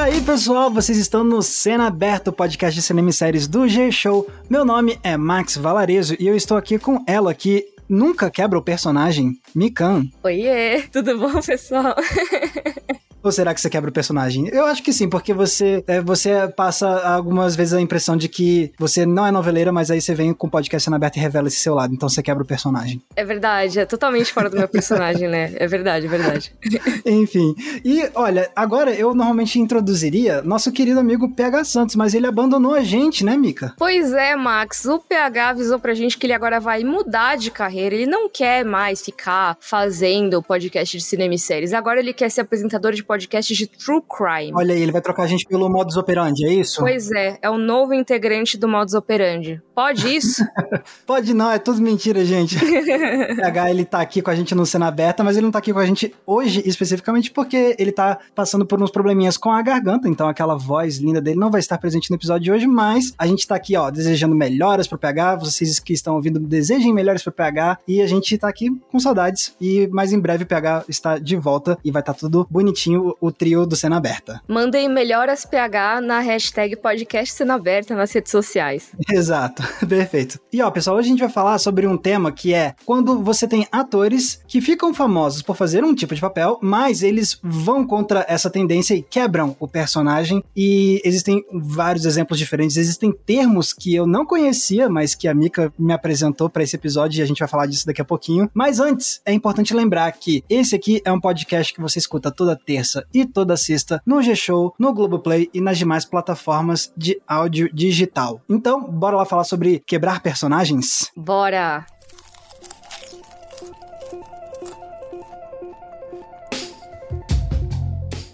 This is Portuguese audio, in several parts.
E aí, pessoal, vocês estão no Cena Aberta, podcast de cinema e séries do G-Show. Meu nome é Max Valarezo e eu estou aqui com ela que nunca quebra o personagem, Mikan. Oiê, tudo bom, pessoal? Ou será que você quebra o personagem? Eu acho que sim, porque você, é, você passa algumas vezes a impressão de que você não é noveleira, mas aí você vem com o podcast sendo aberto e revela esse seu lado. Então você quebra o personagem. É verdade, é totalmente fora do meu personagem, né? É verdade, é verdade. Enfim. E olha, agora eu normalmente introduziria nosso querido amigo PH Santos, mas ele abandonou a gente, né, Mica? Pois é, Max. O PH avisou pra gente que ele agora vai mudar de carreira. Ele não quer mais ficar fazendo podcast de cinema e séries. Agora ele quer ser apresentador de podcast de True Crime. Olha aí, ele vai trocar a gente pelo modus operandi, é isso? Pois é, é o novo integrante do modus operandi. Pode isso? Pode não, é tudo mentira, gente. o PH, ele tá aqui com a gente no Cena Aberta, mas ele não tá aqui com a gente hoje especificamente porque ele tá passando por uns probleminhas com a garganta, então aquela voz linda dele não vai estar presente no episódio de hoje, mas a gente tá aqui, ó, desejando melhoras pro PH, vocês que estão ouvindo desejem melhoras pro PH, e a gente tá aqui com saudades, e mais em breve o PH está de volta e vai estar tá tudo bonitinho o, trio do Cena Aberta. Mandem melhoras PH na hashtag podcast Cena Aberta nas redes sociais. Exato, perfeito. E ó, pessoal, hoje a gente vai falar sobre um tema que é quando você tem atores que ficam famosos por fazer um tipo de papel, mas eles vão contra essa tendência e quebram o personagem. E existem vários exemplos diferentes, existem termos que eu não conhecia, mas que a Mika me apresentou para esse episódio e a gente vai falar disso daqui a pouquinho. Mas antes, é importante lembrar que esse aqui é um podcast que você escuta toda terça terça e toda sexta no G-Show, no Globoplay e nas demais plataformas de áudio digital. Então, bora lá falar sobre quebrar personagens? Bora!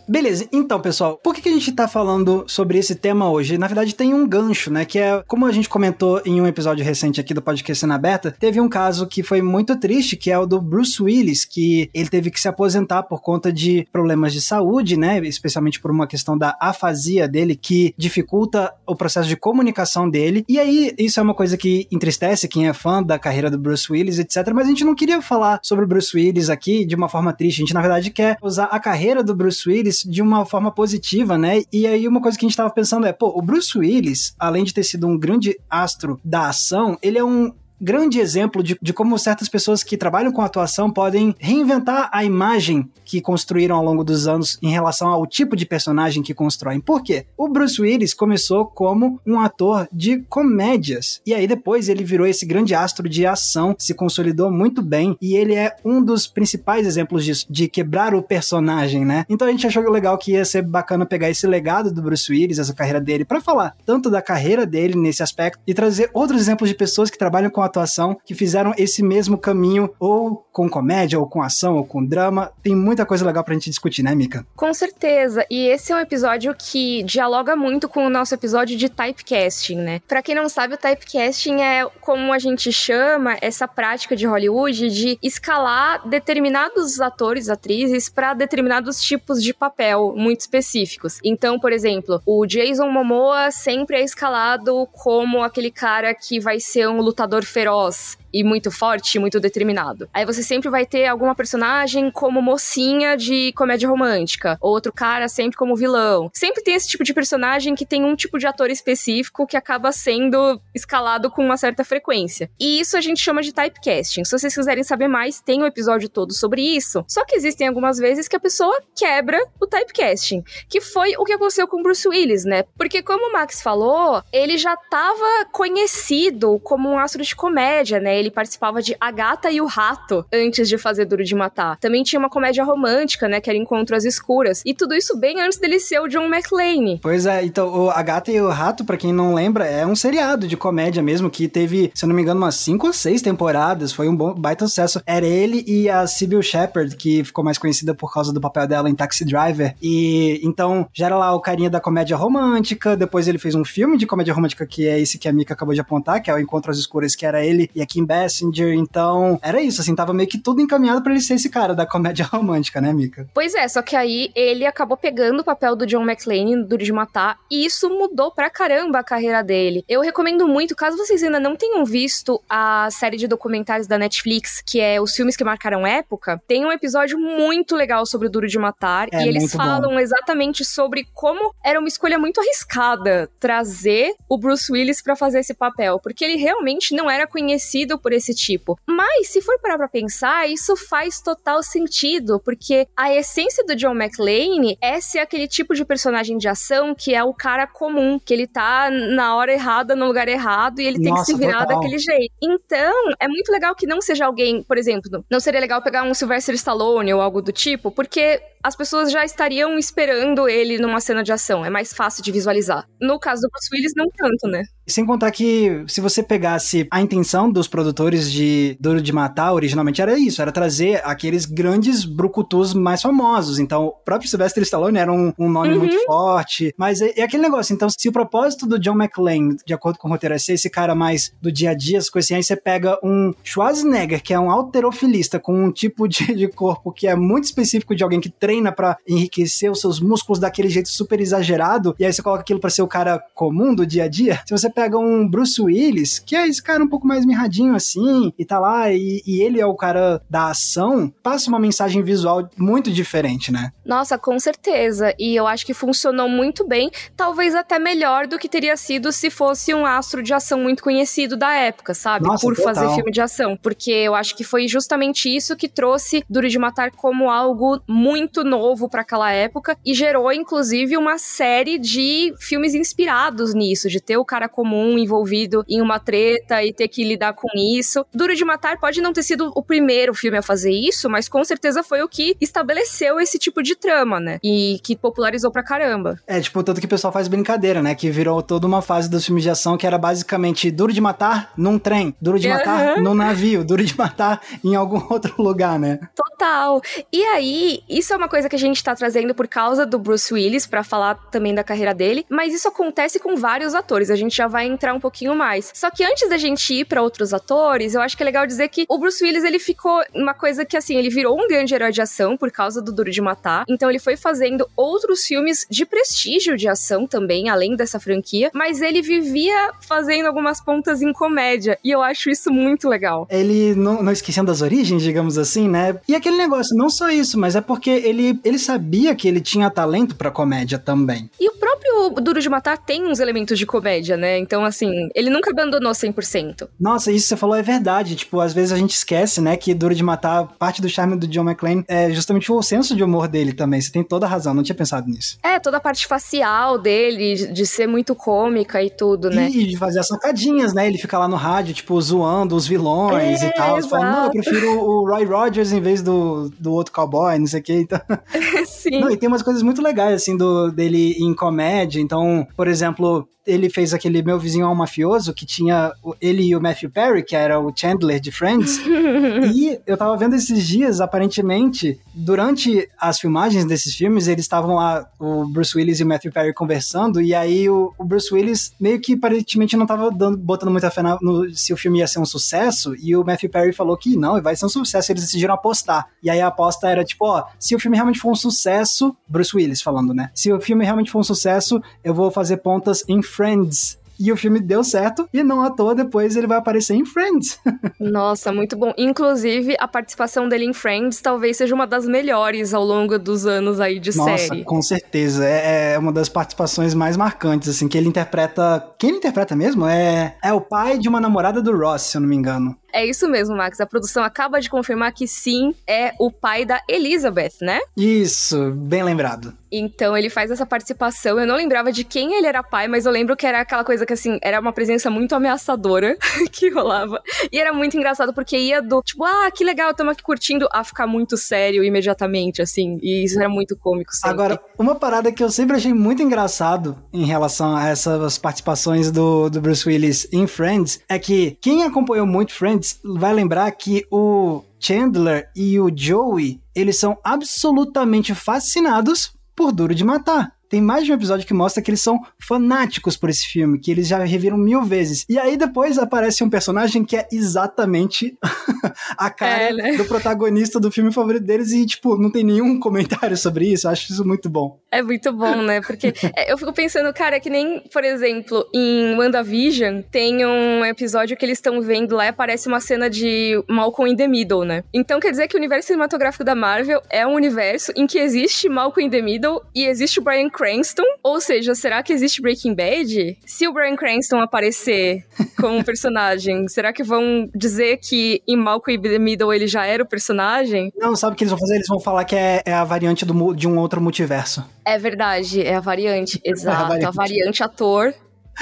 Beleza, então pessoal, por que, que a gente tá falando sobre esse tema hoje? Na verdade tem um gancho, né, que é, como a gente comentou em um episódio recente aqui do podcast Cena Aberta, teve um caso que foi muito triste, que é o do Bruce Willis, que ele teve que se aposentar por conta de problemas de saúde, né, especialmente por uma questão da afasia dele, que dificulta o processo de comunicação dele, e aí isso é uma coisa que entristece quem é fã da carreira do Bruce Willis, etc, mas a gente não queria falar sobre o Bruce Willis aqui de uma forma triste, a gente na verdade quer usar a carreira do Bruce Willis de uma forma positiva, né? E aí uma coisa que a gente tava pensando é, pô, o Bruce Willis, além de ter sido um grande astro da ação, ele é um grande exemplo de, de como certas pessoas que trabalham com atuação podem reinventar a imagem que construíram ao longo dos anos em relação ao tipo de personagem que constroem. Por quê? O Bruce Willis começou como um ator de comédias e aí depois ele virou esse grande astro de ação, se consolidou muito bem e ele é um dos principais exemplos disso, de quebrar o personagem, né? Então a gente achou legal que ia ser bacana pegar esse legado do Bruce Willis, essa carreira dele, para falar tanto da carreira dele nesse aspecto e trazer outros exemplos de pessoas que trabalham com atuação que fizeram esse mesmo caminho, ou com comédia, ou com ação, ou com drama. Tem muita coisa legal pra gente discutir, né, Mika? Com certeza. E esse é um episódio que dialoga muito com o nosso episódio de typecasting, né? Pra quem não sabe, o typecasting é como a gente chama essa prática de Hollywood de escalar determinados atores, atrizes, para determinados tipos de papel muito específicos. Então, por exemplo, o Jason Momoa sempre é escalado como aquele cara que vai ser um lutador feroz e muito forte, muito determinado. Aí você sempre vai ter alguma personagem como mocinha de comédia romântica, outro cara sempre como vilão. Sempre tem esse tipo de personagem que tem um tipo de ator específico que acaba sendo escalado com uma certa frequência. E isso a gente chama de typecasting. Se vocês quiserem saber mais, tem um episódio todo sobre isso. Só que existem algumas vezes que a pessoa quebra o typecasting, que foi o que aconteceu com Bruce Willis, né? Porque como o Max falou, ele já estava conhecido como um astro de comédia, né? Ele participava de A Gata e o Rato antes de fazer Duro de Matar. Também tinha uma comédia romântica, né? Que era Encontro às Escuras. E tudo isso bem antes dele ser o John McClane. Pois é, então A Gata e o Rato, para quem não lembra, é um seriado de comédia mesmo que teve, se eu não me engano, umas cinco ou seis temporadas. Foi um bom, baita sucesso. Era ele e a Sybil Shepherd, que ficou mais conhecida por causa do papel dela em Taxi Driver. E então já era lá o carinha da comédia romântica. Depois ele fez um filme de comédia romântica que é esse que a Mika acabou de apontar, que é o Encontro às Escuras, que era ele e a Kim Basinger, então era isso, assim, tava meio que tudo encaminhado para ele ser esse cara da comédia romântica, né, Mika? Pois é, só que aí ele acabou pegando o papel do John McClane no Duro de Matar e isso mudou pra caramba a carreira dele. Eu recomendo muito, caso vocês ainda não tenham visto a série de documentários da Netflix, que é Os Filmes que Marcaram Época, tem um episódio muito legal sobre o Duro de Matar é e eles falam bom. exatamente sobre como era uma escolha muito arriscada trazer o Bruce Willis para fazer esse papel, porque ele realmente não era conhecido por esse tipo. Mas se for parar pra pensar, isso faz total sentido, porque a essência do John McClane é ser aquele tipo de personagem de ação que é o cara comum, que ele tá na hora errada, no lugar errado, e ele tem Nossa, que se virar total. daquele jeito. Então, é muito legal que não seja alguém, por exemplo, não seria legal pegar um Sylvester Stallone ou algo do tipo, porque as pessoas já estariam esperando ele numa cena de ação. É mais fácil de visualizar. No caso do Bruce Willis, não tanto, né? Sem contar que se você pegasse a intenção dos produtores de Duro de Matar, originalmente era isso, era trazer aqueles grandes brucutus mais famosos. Então, o próprio Sylvester Stallone era um, um nome Uhum. muito forte. Mas é, é aquele negócio, então, se o propósito do John McClane, de acordo com o roteiro, é ser esse cara mais do dia a dia, as coisas assim, aí você pega um Schwarzenegger, que é um alterofilista, com um tipo de, de corpo que é muito específico de alguém que treina pra enriquecer os seus músculos daquele jeito super exagerado, e aí você coloca aquilo pra ser o cara comum do dia a dia. Se você pega um Bruce Willis, que é esse cara um pouco mais mirradinho assim, e tá lá, e, e ele é o cara da ação, passa uma mensagem visual muito diferente, né? Nossa, com certeza. E eu acho que funcionou muito bem, talvez até melhor do que teria sido se fosse um astro de ação muito conhecido da época, sabe? Nossa, Por total. fazer filme de ação. Porque eu acho que foi justamente isso que trouxe Duro de Matar como algo muito novo para aquela época e gerou, inclusive, uma série de filmes inspirados nisso, de ter o cara comum envolvido em uma treta e ter que lidar com isso. Duro de Matar pode não ter sido o primeiro filme a fazer isso, mas com certeza foi o que estabeleceu esse tipo de trama, né? E que popularizou pra caramba. É, tipo, tanto que o pessoal faz brincadeira, né? Que virou toda uma fase dos filmes de ação que era basicamente duro de matar num trem, duro de matar Uhum. num navio, duro de matar em algum outro lugar, né? Total. E aí, isso é uma coisa que a gente tá trazendo por causa do Bruce Willis, pra falar também da carreira dele, mas isso acontece com vários atores, a gente já vai entrar um pouquinho mais. Só que antes da gente ir pra outros atores, eu acho que é legal dizer que o Bruce Willis, ele ficou uma coisa que, assim, ele virou um grande herói de ação por causa do Duro de Matar, então ele foi fazendo outros filmes de prestígio de ação também, além dessa franquia, mas ele vivia fazendo algumas pontas em comédia, e eu acho isso muito legal. Ele não, não esquecendo das origens, digamos assim, né? E aquele negócio, não só isso, mas é porque ele, ele sabia que ele tinha talento pra comédia também. E o próprio Duro de Matar tem uns elementos de comédia, né? Então, assim, ele nunca abandonou 100%. Nossa, isso que você falou é verdade. Tipo, às vezes a gente esquece, né, que Duro de Matar, parte do charme do John McClane é justamente o senso de humor dele também. Você tem toda a razão, não tinha pensado nisso. É, toda a parte facial dele, de- ser muito cômica e tudo, né? E, de fazer as sacadinhas, né? Ele fica lá no rádio, tipo, zoando os vilões É, e tal. Você fala, não, eu prefiro o Roy Rogers em vez do, do outro cowboy, não sei o que. Então... Sim. Não, e tem umas coisas muito legais, assim, do, dele em comédia. Então, por exemplo, ele fez aquele Meu Vizinho é um Mafioso, que tinha ele e o Matthew Perry, que era o Chandler de Friends. e eu tava vendo esses dias, aparentemente, durante as filmagens desses filmes, eles estavam lá, o Bruce Willis e o Matthew Perry conversando, e aí o, o Bruce Willis meio que aparentemente não tava dando, botando muita fé na- no, se o filme ia ser um sucesso, e o Matthew Perry falou que não, vai ser um sucesso, eles decidiram apostar. E aí a aposta era tipo, ó, se o filme realmente for um sucesso, Bruce Willis falando, né? Se o filme realmente for um sucesso, eu vou fazer pontas em Friends. E o filme deu certo, e não à toa depois ele vai aparecer em Friends. Nossa, muito bom. Inclusive, a participação dele em Friends talvez seja uma das melhores ao longo dos anos aí de Nossa, série. com certeza. É, é uma das participações mais marcantes, assim, que ele interpreta. Quem ele interpreta mesmo? É, é o pai de uma namorada do Ross, se eu não me engano. É isso mesmo, Max. A produção acaba de confirmar que sim, é o pai da Elizabeth, né? Isso, bem lembrado. Então ele faz essa participação. Eu não lembrava de quem ele era pai, mas eu lembro que era aquela coisa que assim, era uma presença muito ameaçadora que rolava. E era muito engraçado porque ia do tipo, ah, que legal, estamos aqui curtindo, a ficar muito sério imediatamente, assim. E isso era muito cômico sempre. Agora, uma parada que eu sempre achei muito engraçado em relação a essas participações do, do Bruce Willis em Friends é que quem acompanhou muito Friends vai lembrar que o Chandler e o Joey, eles são absolutamente fascinados por Duro de Matar. Tem mais de um episódio que mostra que eles são fanáticos por esse filme, que eles já reviram mil vezes. E aí depois aparece um personagem que é exatamente a cara é, né? do protagonista do filme favorito deles e, tipo, não tem nenhum comentário sobre isso. Eu acho isso muito bom. É muito bom, né? Porque é, eu fico pensando, cara, que nem, por exemplo, em WandaVision, tem um episódio que eles estão vendo lá e aparece uma cena de Malcolm in the Middle, né? Então quer dizer que o universo cinematográfico da Marvel é um universo em que existe Malcolm in the Middle e existe o Brian Cranston. Ou seja, será que existe Breaking Bad? Se o Brian Cranston aparecer como personagem, será que vão dizer que em Malcolm in the Middle ele já era o personagem? Não, sabe o que eles vão fazer? Eles vão falar que é, é a variante do, de um outro multiverso. É verdade, é a variante, exato. É a, variante. a variante ator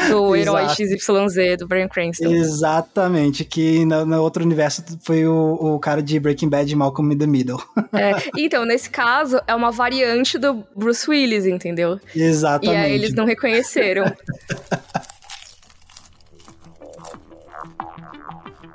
do herói XYZ, do Brian Cranston. Exatamente, que no, no outro universo foi o, o, cara de Breaking Bad, Malcolm in the Middle. É, então, nesse caso, é uma variante do Bruce Willis, entendeu? Exatamente. E aí eles não reconheceram.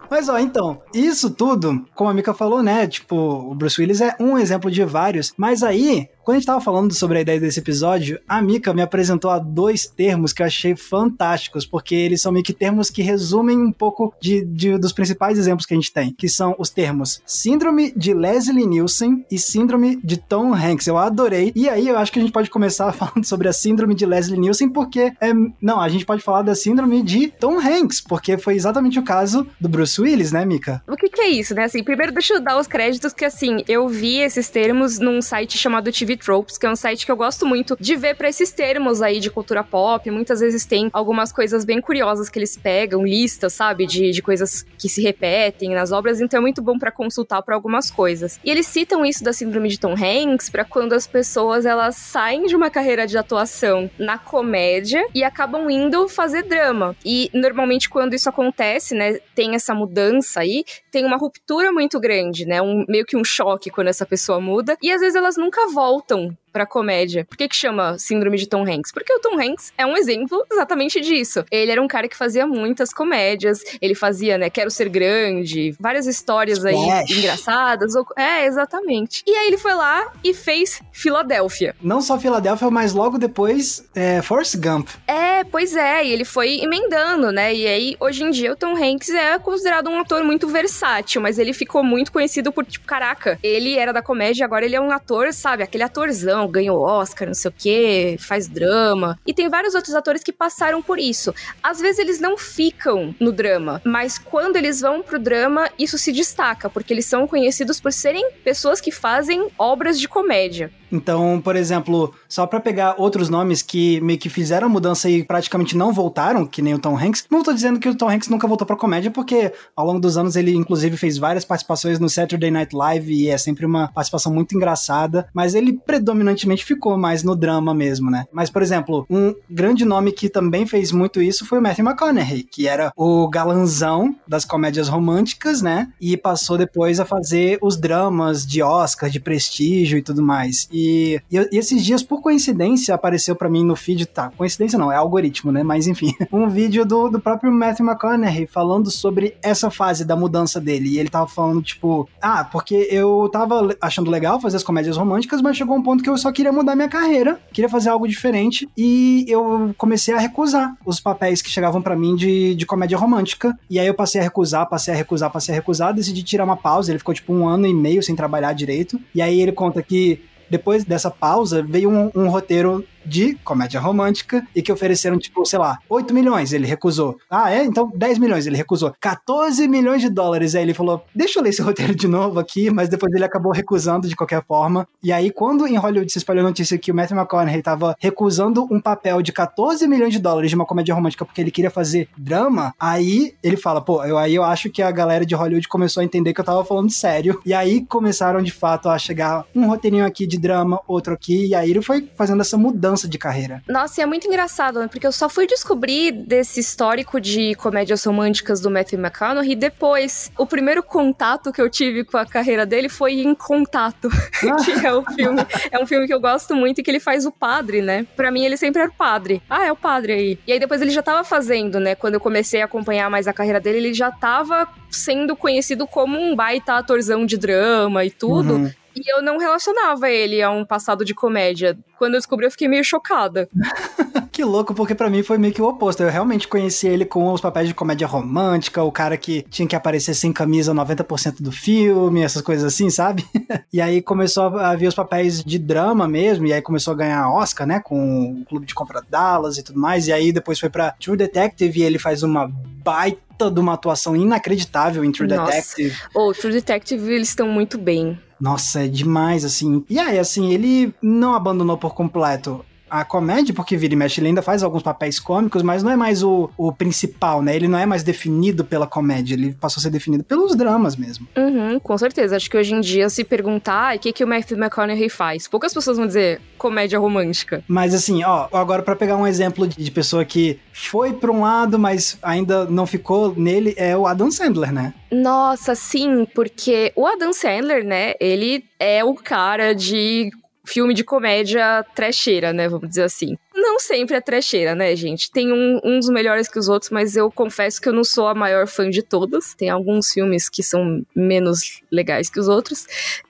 Mas ó, então, isso tudo, como a Mika falou, né? Tipo, o Bruce Willis é um exemplo de vários, mas aí quando a gente tava falando sobre a ideia desse episódio, a Mika me apresentou a dois termos que eu achei fantásticos, porque eles são meio que termos que resumem um pouco de, de, dos principais exemplos que a gente tem, que são os termos Síndrome de Leslie Nielsen e Síndrome de Tom Hanks. Eu adorei. E aí eu acho que a gente pode começar falando sobre a Síndrome de Leslie Nielsen, porque é, não, a gente pode falar da Síndrome de Tom Hanks, porque foi exatamente o caso do Bruce Willis, né, Mika? O que, que é isso, né? Assim, primeiro deixa eu dar os créditos que assim, eu vi esses termos num site chamado TV Tropes, que é um site que eu gosto muito de ver para esses termos aí de cultura pop. Muitas vezes tem algumas coisas bem curiosas que eles pegam, listas, sabe, de, de coisas que se repetem nas obras, então é muito bom para consultar para algumas coisas. E eles citam isso da síndrome de Tom Hanks para quando as pessoas elas saem de uma carreira de atuação na comédia e acabam indo fazer drama. E normalmente quando isso acontece, né, tem essa mudança aí, tem uma ruptura muito grande, né, um meio que um choque quando essa pessoa muda e às vezes elas nunca voltam voltam pra comédia. Por que que chama Síndrome de Tom Hanks? Porque o Tom Hanks é um exemplo exatamente disso. Ele era um cara que fazia muitas comédias, ele fazia, né, Quero Ser Grande, várias histórias aí Flash. engraçadas. É, exatamente. E aí ele foi lá e fez Filadélfia. Não só Filadélfia, mas logo depois é, Force Gump. É, pois é, e ele foi emendando, né, e aí hoje em dia o Tom Hanks é considerado um ator muito versátil, mas ele ficou muito conhecido por, tipo, caraca, ele era da comédia, agora ele é um ator, sabe, aquele atorzão ganhou Oscar, não sei o quê, faz drama. E tem vários outros atores que passaram por isso. Às vezes eles não ficam no drama, mas quando eles vão pro drama, isso se destaca, porque eles são conhecidos por serem pessoas que fazem obras de comédia. Então, por exemplo, só para pegar outros nomes que meio que fizeram a mudança e praticamente não voltaram, que nem o Tom Hanks. Não tô dizendo que o Tom Hanks nunca voltou pra comédia, porque ao longo dos anos ele inclusive fez várias participações no Saturday Night Live e é sempre uma participação muito engraçada, mas ele predominantemente ficou mais no drama mesmo, né? Mas, por exemplo, um grande nome que também fez muito isso foi o Matthew McConaughey, que era o galanzão das comédias românticas, né? E passou depois a fazer os dramas de Oscar, de prestígio e tudo mais. E e, e, esses dias, por coincidência, apareceu para mim no feed, tá, coincidência não, é algoritmo, né? Mas enfim, um vídeo do, do próprio Matthew McConaughey falando sobre essa fase da mudança dele. E ele tava falando, tipo, ah, porque eu tava achando legal fazer as comédias românticas, mas chegou um ponto que eu só queria mudar minha carreira, queria fazer algo diferente, e eu comecei a recusar os papéis que chegavam para mim de, de comédia romântica. E aí eu passei a recusar, passei a recusar, passei a recusar, decidi tirar uma pausa. Ele ficou tipo um ano e meio sem trabalhar direito. E aí ele conta que depois dessa pausa, veio um, um roteiro de comédia romântica e que ofereceram, tipo, sei lá, 8 milhões, ele recusou. Ah, é? Então 10 milhões, ele recusou. 14 milhões de dólares. Aí ele falou: deixa eu ler esse roteiro de novo aqui, mas depois ele acabou recusando de qualquer forma. E aí, quando em Hollywood se espalhou a notícia que o Matthew McConaughey tava recusando um papel de 14 milhões de dólares de uma comédia romântica porque ele queria fazer drama, aí ele fala: pô, eu, aí eu acho que a galera de Hollywood começou a entender que eu tava falando sério. E aí começaram de fato a chegar um roteirinho aqui de drama, outro aqui, e aí ele foi fazendo essa mudança mudança de carreira. Nossa, e é muito engraçado, né? Porque eu só fui descobrir desse histórico de comédias românticas do Matthew McConaughey depois. O primeiro contato que eu tive com a carreira dele foi em Contato, ah. que é o filme. É um filme que eu gosto muito e que ele faz o padre, né? Pra mim, ele sempre era o padre. Ah, é o padre aí. E aí depois ele já tava fazendo, né? Quando eu comecei a acompanhar mais a carreira dele, ele já tava sendo conhecido como um baita atorzão de drama e tudo. Uhum. E eu não relacionava ele a um passado de comédia. Quando eu descobri, eu fiquei meio chocada. que louco, porque para mim foi meio que o oposto. Eu realmente conheci ele com os papéis de comédia romântica, o cara que tinha que aparecer sem camisa 90% do filme, essas coisas assim, sabe? e aí começou a vir os papéis de drama mesmo, e aí começou a ganhar Oscar, né, com o Clube de Compra Dallas e tudo mais, e aí depois foi pra True Detective e ele faz uma baita de uma atuação inacreditável em True Nossa. Detective. Oh, True Detective, eles estão muito bem. Nossa, é demais, assim. E aí, assim, ele não abandonou por completo a comédia, porque vira e mexe, ele ainda faz alguns papéis cômicos, mas não é mais o, o principal, né? Ele não é mais definido pela comédia, ele passou a ser definido pelos dramas mesmo. Uhum, com certeza. Acho que hoje em dia, se perguntar o que, que o Matthew McConaughey faz, poucas pessoas vão dizer comédia romântica. Mas assim, ó, agora para pegar um exemplo de pessoa que foi pra um lado, mas ainda não ficou nele, é o Adam Sandler, né? Nossa, sim, porque o Adam Sandler, né, ele é o cara de filme de comédia trecheira, né? Vamos dizer assim. Não sempre é trecheira, né, gente? Tem um, uns melhores que os outros, mas eu confesso que eu não sou a maior fã de todos. Tem alguns filmes que são menos legais que os outros.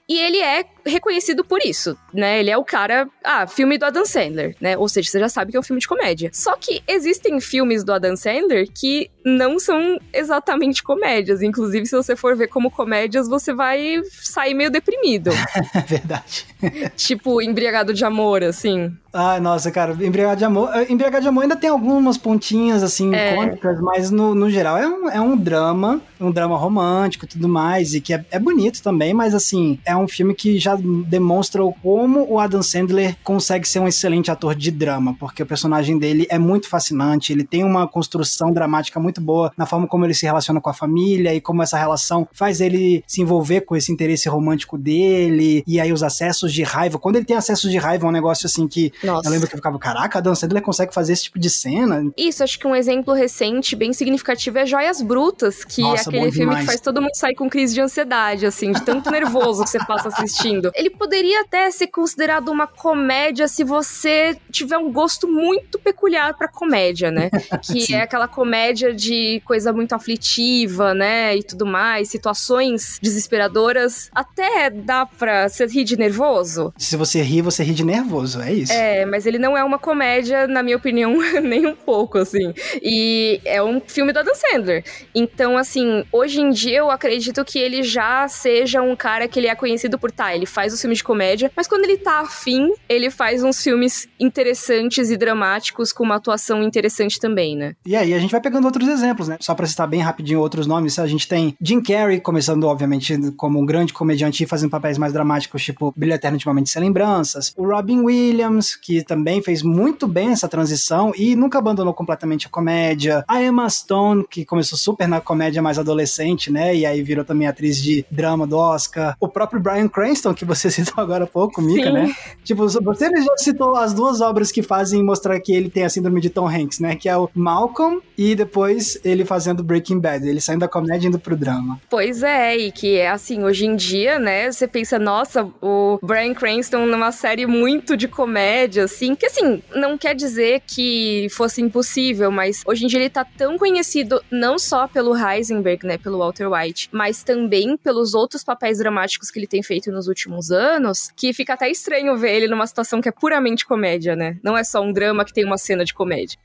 E ele é reconhecido por isso, né? Ele é o cara, ah, filme do Adam Sandler, né? Ou seja, você já sabe que é um filme de comédia. Só que existem filmes do Adam Sandler que não são exatamente comédias. Inclusive, se você for ver como comédias, você vai sair meio deprimido. É verdade. tipo, embriagado de amor, assim. Ai, nossa, cara, Embriagado de Amor. Eh, Embriagado de Amor ainda tem algumas pontinhas, assim, é. cômicas, mas no, no geral é um, é um drama, um drama romântico e tudo mais, e que é, é bonito também, mas assim, é um filme que já demonstra como o Adam Sandler consegue ser um excelente ator de drama, porque o personagem dele é muito fascinante, ele tem uma construção dramática muito boa na forma como ele se relaciona com a família e como essa relação faz ele se envolver com esse interesse romântico dele, e aí os acessos de raiva. Quando ele tem acessos de raiva, é um negócio assim que nossa. Eu lembro que eu ficava, caraca, a Dan Sandler consegue fazer esse tipo de cena. Isso, acho que um exemplo recente, bem significativo, é Joias Brutas, que Nossa, é aquele filme que faz todo mundo sair com crise de ansiedade, assim, de tanto nervoso que você passa assistindo. Ele poderia até ser considerado uma comédia se você tiver um gosto muito peculiar pra comédia, né? Que é aquela comédia de coisa muito aflitiva, né? E tudo mais, situações desesperadoras. Até dá pra você rir de nervoso. Se você ri, você ri de nervoso, é isso. É, é, mas ele não é uma comédia, na minha opinião, nem um pouco, assim. E é um filme do Adam Sandler. Então, assim, hoje em dia eu acredito que ele já seja um cara que ele é conhecido por, tá, ele faz os filmes de comédia, mas quando ele tá afim, ele faz uns filmes interessantes e dramáticos com uma atuação interessante também, né? E aí a gente vai pegando outros exemplos, né? Só pra citar bem rapidinho outros nomes, a gente tem Jim Carrey, começando, obviamente, como um grande comediante e fazendo papéis mais dramáticos, tipo Brilho Eterno Intimamente Sem Lembranças. O Robin Williams, que também fez muito bem essa transição e nunca abandonou completamente a comédia. A Emma Stone, que começou super na comédia mais adolescente, né? E aí virou também atriz de drama do Oscar. O próprio Brian Cranston, que você citou agora há pouco, Mika, Sim. né? Tipo, você já citou as duas obras que fazem mostrar que ele tem a síndrome de Tom Hanks, né? Que é o Malcolm e depois ele fazendo Breaking Bad. Ele saindo da comédia e indo pro drama. Pois é, e que é assim, hoje em dia, né? Você pensa, nossa, o Brian Cranston numa série muito de comédia média, assim, que assim, não quer dizer que fosse impossível, mas hoje em dia ele tá tão conhecido não só pelo Heisenberg, né, pelo Walter White, mas também pelos outros papéis dramáticos que ele tem feito nos últimos anos, que fica até estranho ver ele numa situação que é puramente comédia, né? Não é só um drama que tem uma cena de comédia.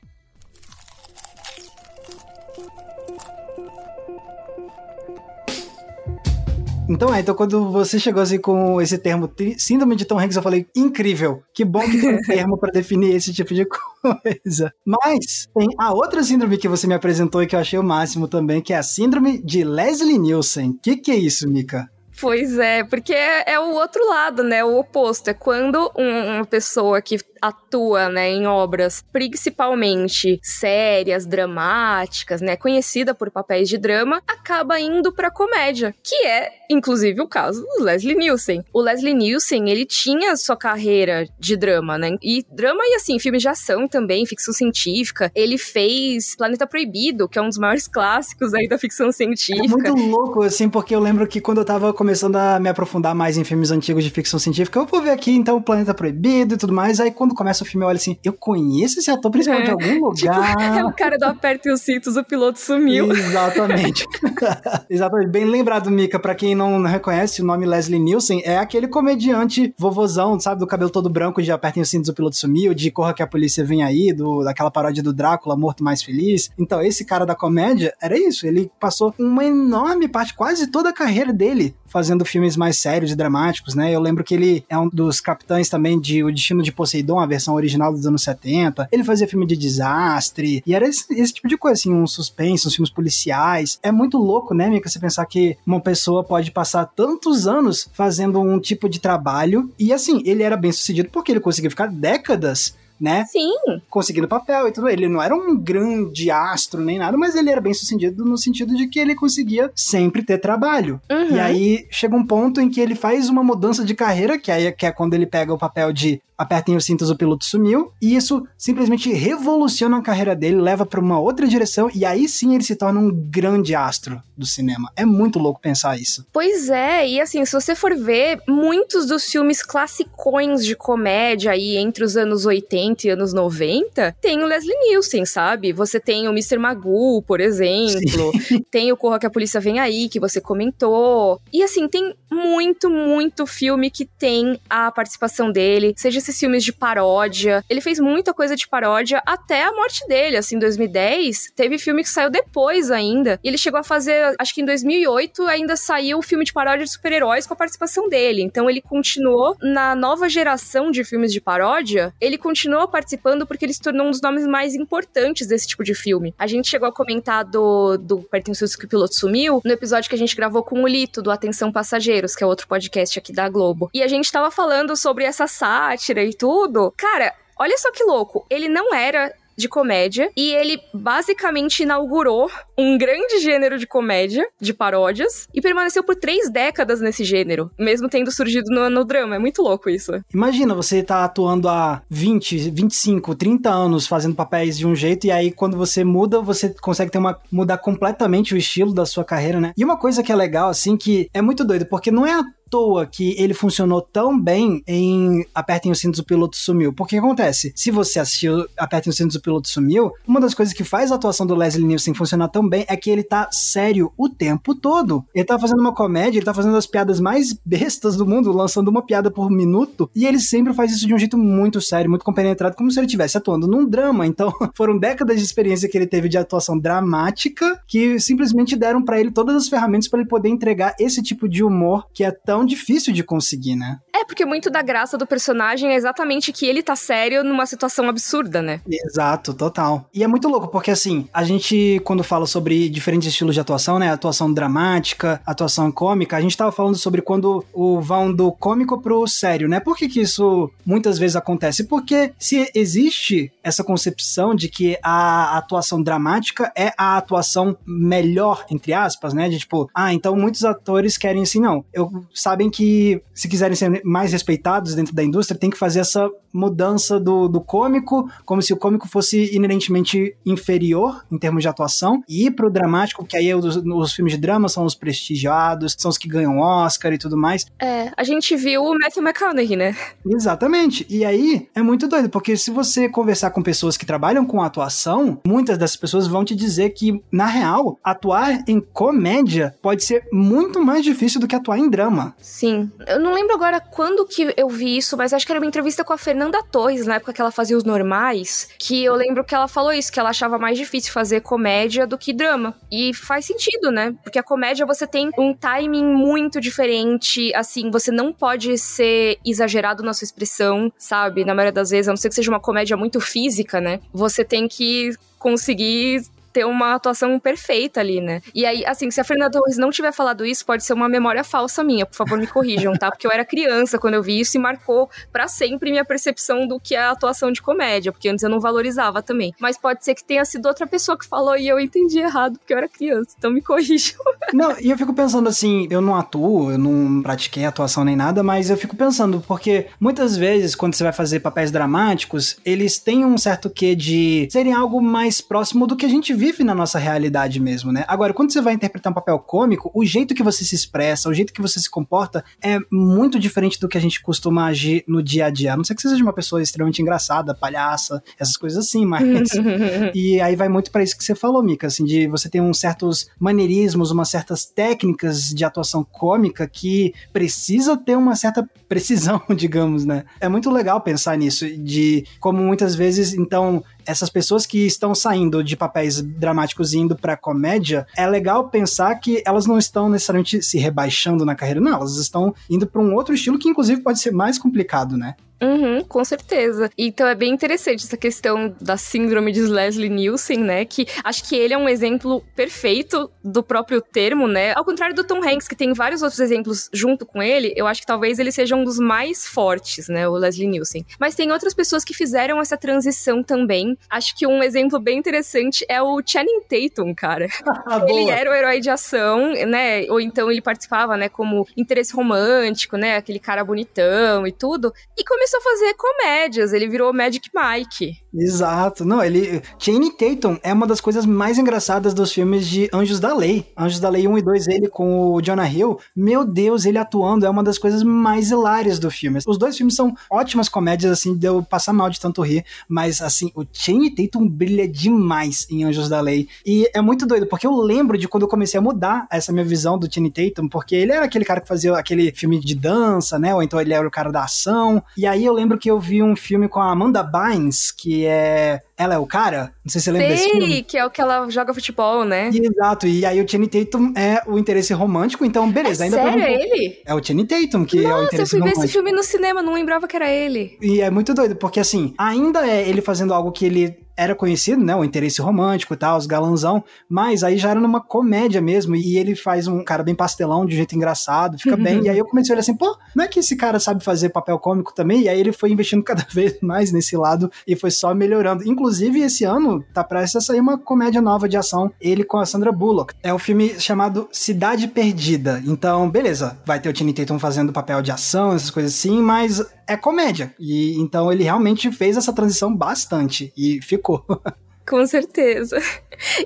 Então é, então quando você chegou assim com esse termo síndrome de Tom Hanks, eu falei, incrível, que bom que tem um termo para definir esse tipo de coisa. Mas tem a outra síndrome que você me apresentou e que eu achei o máximo também, que é a síndrome de Leslie Nielsen. O que, que é isso, Mika? Pois é, porque é, é, o outro lado, né? O oposto. É quando um, uma pessoa que atua, né, em obras principalmente sérias, dramáticas, né, conhecida por papéis de drama, acaba indo para comédia, que é inclusive o caso do Leslie Nielsen. O Leslie Nielsen, ele tinha sua carreira de drama, né? E drama e assim, filmes de ação também, ficção científica. Ele fez Planeta Proibido, que é um dos maiores clássicos aí da ficção científica. É muito louco assim, porque eu lembro que quando eu tava começando a me aprofundar mais em filmes antigos de ficção científica. Eu vou ver aqui, então, o Planeta Proibido e tudo mais. Aí quando começa o filme, eu olho assim, eu conheço esse ator principal é. de algum tipo, lugar. Tipo, é o cara do aperto e os cintos, o piloto sumiu. Exatamente. Exatamente. Bem lembrado, Mika, pra quem não reconhece, o nome Leslie Nielsen é aquele comediante vovozão, sabe, do cabelo todo branco de Apertem os cintos, o piloto sumiu, de Corra que a polícia vem aí, do, daquela paródia do Drácula, Morto Mais Feliz. Então, esse cara da comédia era isso. Ele passou uma enorme parte, quase toda a carreira dele fazendo filmes mais sérios e dramáticos, né? Eu lembro que ele é um dos capitães também de O Destino de Poseidon, a versão original dos anos 70. Ele fazia filme de desastre, e era esse, esse tipo de coisa, assim, um suspense, uns filmes policiais. É muito louco, né, Mika, você pensar que uma pessoa pode passar tantos anos fazendo um tipo de trabalho, e assim, ele era bem sucedido porque ele conseguiu ficar décadas né? Sim. Conseguindo papel e tudo. Ele não era um grande astro nem nada, mas ele era bem sucedido no sentido de que ele conseguia sempre ter trabalho. Uhum. E aí chega um ponto em que ele faz uma mudança de carreira, que aí que é quando ele pega o papel de apertem os cintos, o piloto sumiu, e isso simplesmente revoluciona a carreira dele, leva para uma outra direção, e aí sim ele se torna um grande astro do cinema. É muito louco pensar isso. Pois é, e assim, se você for ver, muitos dos filmes classicões de comédia aí entre os anos 80 e anos 90 tem o Leslie Nielsen, sabe? Você tem o Mr. Magoo, por exemplo, sim. tem o Corra que a Polícia Vem Aí, que você comentou. E assim, tem muito, muito filme que tem a participação dele, seja esses filmes de paródia. Ele fez muita coisa de paródia até a morte dele, assim, em 2010. Teve filme que saiu depois ainda. E ele chegou a fazer, acho que em 2008 ainda saiu o filme de paródia de super-heróis com a participação dele. Então ele continuou na nova geração de filmes de paródia, ele continuou participando porque ele se tornou um dos nomes mais importantes desse tipo de filme. A gente chegou a comentar do, do Pertenços que o Piloto Sumiu no episódio que a gente gravou com o Lito, do Atenção Passageiros, que é outro podcast aqui da Globo. E a gente tava falando sobre essa sátira e tudo. Cara, olha só que louco. Ele não era de comédia e ele basicamente inaugurou um grande gênero de comédia, de paródias, e permaneceu por três décadas nesse gênero, mesmo tendo surgido no, no drama. É muito louco isso. Imagina você tá atuando há 20, 25, 30 anos fazendo papéis de um jeito e aí quando você muda, você consegue ter uma mudar completamente o estilo da sua carreira, né? E uma coisa que é legal assim que é muito doido, porque não é toa que ele funcionou tão bem em Apertem os Cintos, o Piloto Sumiu. Porque acontece? Se você assistiu Apertem os Cintos, o Piloto Sumiu, uma das coisas que faz a atuação do Leslie Nielsen funcionar tão bem é que ele tá sério o tempo todo. Ele tá fazendo uma comédia, ele tá fazendo as piadas mais bestas do mundo, lançando uma piada por minuto, e ele sempre faz isso de um jeito muito sério, muito compenetrado, como se ele estivesse atuando num drama. Então, foram décadas de experiência que ele teve de atuação dramática que simplesmente deram para ele todas as ferramentas para ele poder entregar esse tipo de humor que é tão tão difícil de conseguir, né? Porque muito da graça do personagem é exatamente que ele tá sério numa situação absurda, né? Exato, total. E é muito louco, porque assim, a gente, quando fala sobre diferentes estilos de atuação, né? Atuação dramática, atuação cômica, a gente tava falando sobre quando o vão do cômico pro sério, né? Por que, que isso muitas vezes acontece? Porque se existe essa concepção de que a atuação dramática é a atuação melhor, entre aspas, né? De tipo, ah, então muitos atores querem assim, não. Eu sabem que se quiserem ser mais respeitados dentro da indústria, tem que fazer essa mudança do, do cômico, como se o cômico fosse inerentemente inferior em termos de atuação, e ir pro dramático, que aí os, os filmes de drama são os prestigiados, são os que ganham Oscar e tudo mais. É, a gente viu o Matthew McConaughey, né? Exatamente. E aí é muito doido, porque se você conversar com pessoas que trabalham com atuação, muitas dessas pessoas vão te dizer que, na real, atuar em comédia pode ser muito mais difícil do que atuar em drama. Sim. Eu não lembro agora quando que eu vi isso, mas acho que era uma entrevista com a Fernanda Torres, na época que ela fazia os normais, que eu lembro que ela falou isso, que ela achava mais difícil fazer comédia do que drama. E faz sentido, né? Porque a comédia você tem um timing muito diferente, assim, você não pode ser exagerado na sua expressão, sabe? Na maioria das vezes, a não ser que seja uma comédia muito física, né? Você tem que conseguir ter uma atuação perfeita ali, né? E aí, assim, se a Fernanda Torres não tiver falado isso, pode ser uma memória falsa minha, por favor, me corrijam, tá? Porque eu era criança quando eu vi isso e marcou para sempre minha percepção do que é a atuação de comédia, porque antes eu não valorizava também. Mas pode ser que tenha sido outra pessoa que falou e eu entendi errado, porque eu era criança, então me corrijam. Não, e eu fico pensando assim, eu não atuo, eu não pratiquei atuação nem nada, mas eu fico pensando, porque muitas vezes, quando você vai fazer papéis dramáticos, eles têm um certo quê de serem algo mais próximo do que a gente vive vive na nossa realidade mesmo, né? Agora, quando você vai interpretar um papel cômico, o jeito que você se expressa, o jeito que você se comporta é muito diferente do que a gente costuma agir no dia a dia. A não ser que você seja uma pessoa extremamente engraçada, palhaça, essas coisas assim, mas. e aí vai muito para isso que você falou, Mika, assim, de você ter uns certos maneirismos, umas certas técnicas de atuação cômica que precisa ter uma certa precisão, digamos, né? É muito legal pensar nisso, de como muitas vezes, então, essas pessoas que estão saindo de papéis dramáticos e indo pra comédia, é legal pensar que elas não estão necessariamente se rebaixando na carreira, não, elas estão indo para um outro estilo que inclusive pode ser mais complicado, né? Uhum, com certeza. Então é bem interessante essa questão da síndrome de Leslie Nielsen, né? Que acho que ele é um exemplo perfeito do próprio termo, né? Ao contrário do Tom Hanks, que tem vários outros exemplos junto com ele, eu acho que talvez ele seja um dos mais fortes, né? O Leslie Nielsen. Mas tem outras pessoas que fizeram essa transição também. Acho que um exemplo bem interessante é o Channing Tatum, cara. ele era o herói de ação, né? Ou então ele participava, né? Como interesse romântico, né? Aquele cara bonitão e tudo. E começou começou a fazer comédias, ele virou Magic Mike. Exato. Não, ele. Channing Tatum é uma das coisas mais engraçadas dos filmes de Anjos da Lei. Anjos da Lei 1 e 2, ele com o Jonah Hill. Meu Deus, ele atuando é uma das coisas mais hilárias do filme. Os dois filmes são ótimas comédias, assim, deu passar mal de tanto rir. Mas, assim, o Channing Tatum brilha demais em Anjos da Lei. E é muito doido, porque eu lembro de quando eu comecei a mudar essa minha visão do Channing Tatum, porque ele era aquele cara que fazia aquele filme de dança, né? Ou então ele era o cara da ação. E aí eu lembro que eu vi um filme com a Amanda Bynes, que é ela é o cara? Não sei se você lembra Sei, desse filme. que é o que ela joga futebol, né? Exato, e aí o Channing Tatum é o interesse romântico, então beleza. É ainda sério, um é ele? É o Channing Tatum que Nossa, é o eu interesse fui ver romântico. esse filme no cinema, não lembrava que era ele. E é muito doido, porque assim, ainda é ele fazendo algo que ele era conhecido, né? O interesse romântico e tal, os galanzão, mas aí já era numa comédia mesmo, e ele faz um cara bem pastelão, de um jeito engraçado, fica bem. E aí eu comecei a olhar assim, pô, não é que esse cara sabe fazer papel cômico também? E aí ele foi investindo cada vez mais nesse lado e foi só melhorando. Inclusive, esse ano tá prestes a sair uma comédia nova de ação, ele com a Sandra Bullock. É um filme chamado Cidade Perdida. Então, beleza, vai ter o Channing Tatum fazendo papel de ação, essas coisas assim, mas é comédia. E então ele realmente fez essa transição bastante e ficou. Com certeza.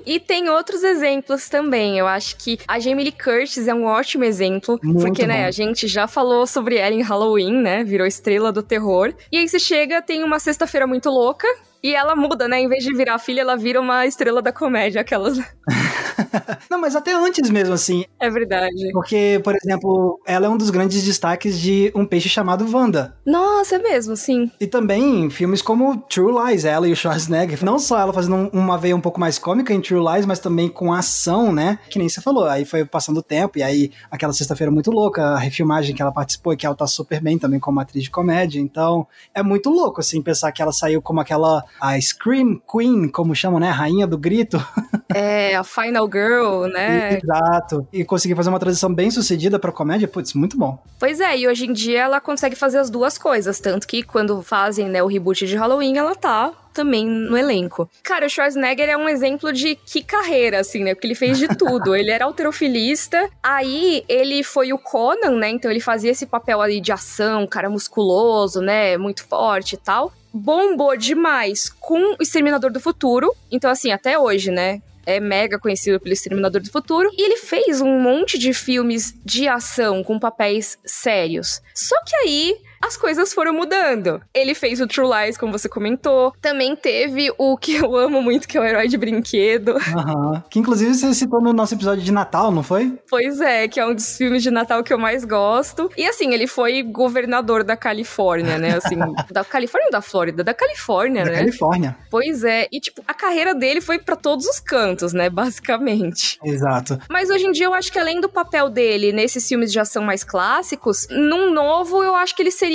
E tem outros exemplos também. Eu acho que a Jamie Lee Curtis é um ótimo exemplo. Muito porque, né, bom. a gente já falou sobre ela em Halloween, né? Virou estrela do terror. E aí você chega, tem uma sexta-feira muito louca. E ela muda, né? Em vez de virar filha, ela vira uma estrela da comédia, aquelas. Não, mas até antes mesmo, assim. É verdade. Porque, por exemplo, ela é um dos grandes destaques de um peixe chamado Wanda. Nossa, é mesmo, sim. E também filmes como True Lies, ela e o Schwarzenegger. Não só ela fazendo um- uma veia um pouco mais cômica em True Lies, mas também com ação, né? Que nem você falou. Aí foi passando o tempo, e aí aquela sexta-feira muito louca, a refilmagem que ela participou, e que ela tá super bem também como atriz de comédia. Então, é muito louco, assim, pensar que ela saiu como aquela a Scream Queen, como chamam, né? A rainha do grito. É, a Final Girl, né? Exato. E conseguir fazer uma transição bem sucedida pra comédia, putz, muito bom. Pois é, e hoje em dia ela consegue fazer as duas coisas. Tanto que quando fazem né, o reboot de Halloween, ela tá também no elenco. Cara, o Schwarzenegger é um exemplo de que carreira, assim, né? Porque ele fez de tudo. ele era alterofilista, aí ele foi o Conan, né? Então ele fazia esse papel ali de ação, cara musculoso, né? Muito forte e tal. Bombou demais com o Exterminador do Futuro. Então, assim, até hoje, né? É mega conhecido pelo Exterminador do Futuro. E ele fez um monte de filmes de ação com papéis sérios. Só que aí as coisas foram mudando. Ele fez o True Lies, como você comentou. Também teve o que eu amo muito, que é o Herói de Brinquedo. Aham. Que inclusive você citou no nosso episódio de Natal, não foi? Pois é, que é um dos filmes de Natal que eu mais gosto. E assim, ele foi governador da Califórnia, né? Assim, da Califórnia ou da Flórida? Da Califórnia, Da né? Califórnia. Pois é. E tipo, a carreira dele foi pra todos os cantos, né? Basicamente. Exato. Mas hoje em dia eu acho que além do papel dele nesses filmes de ação mais clássicos, num novo eu acho que ele seria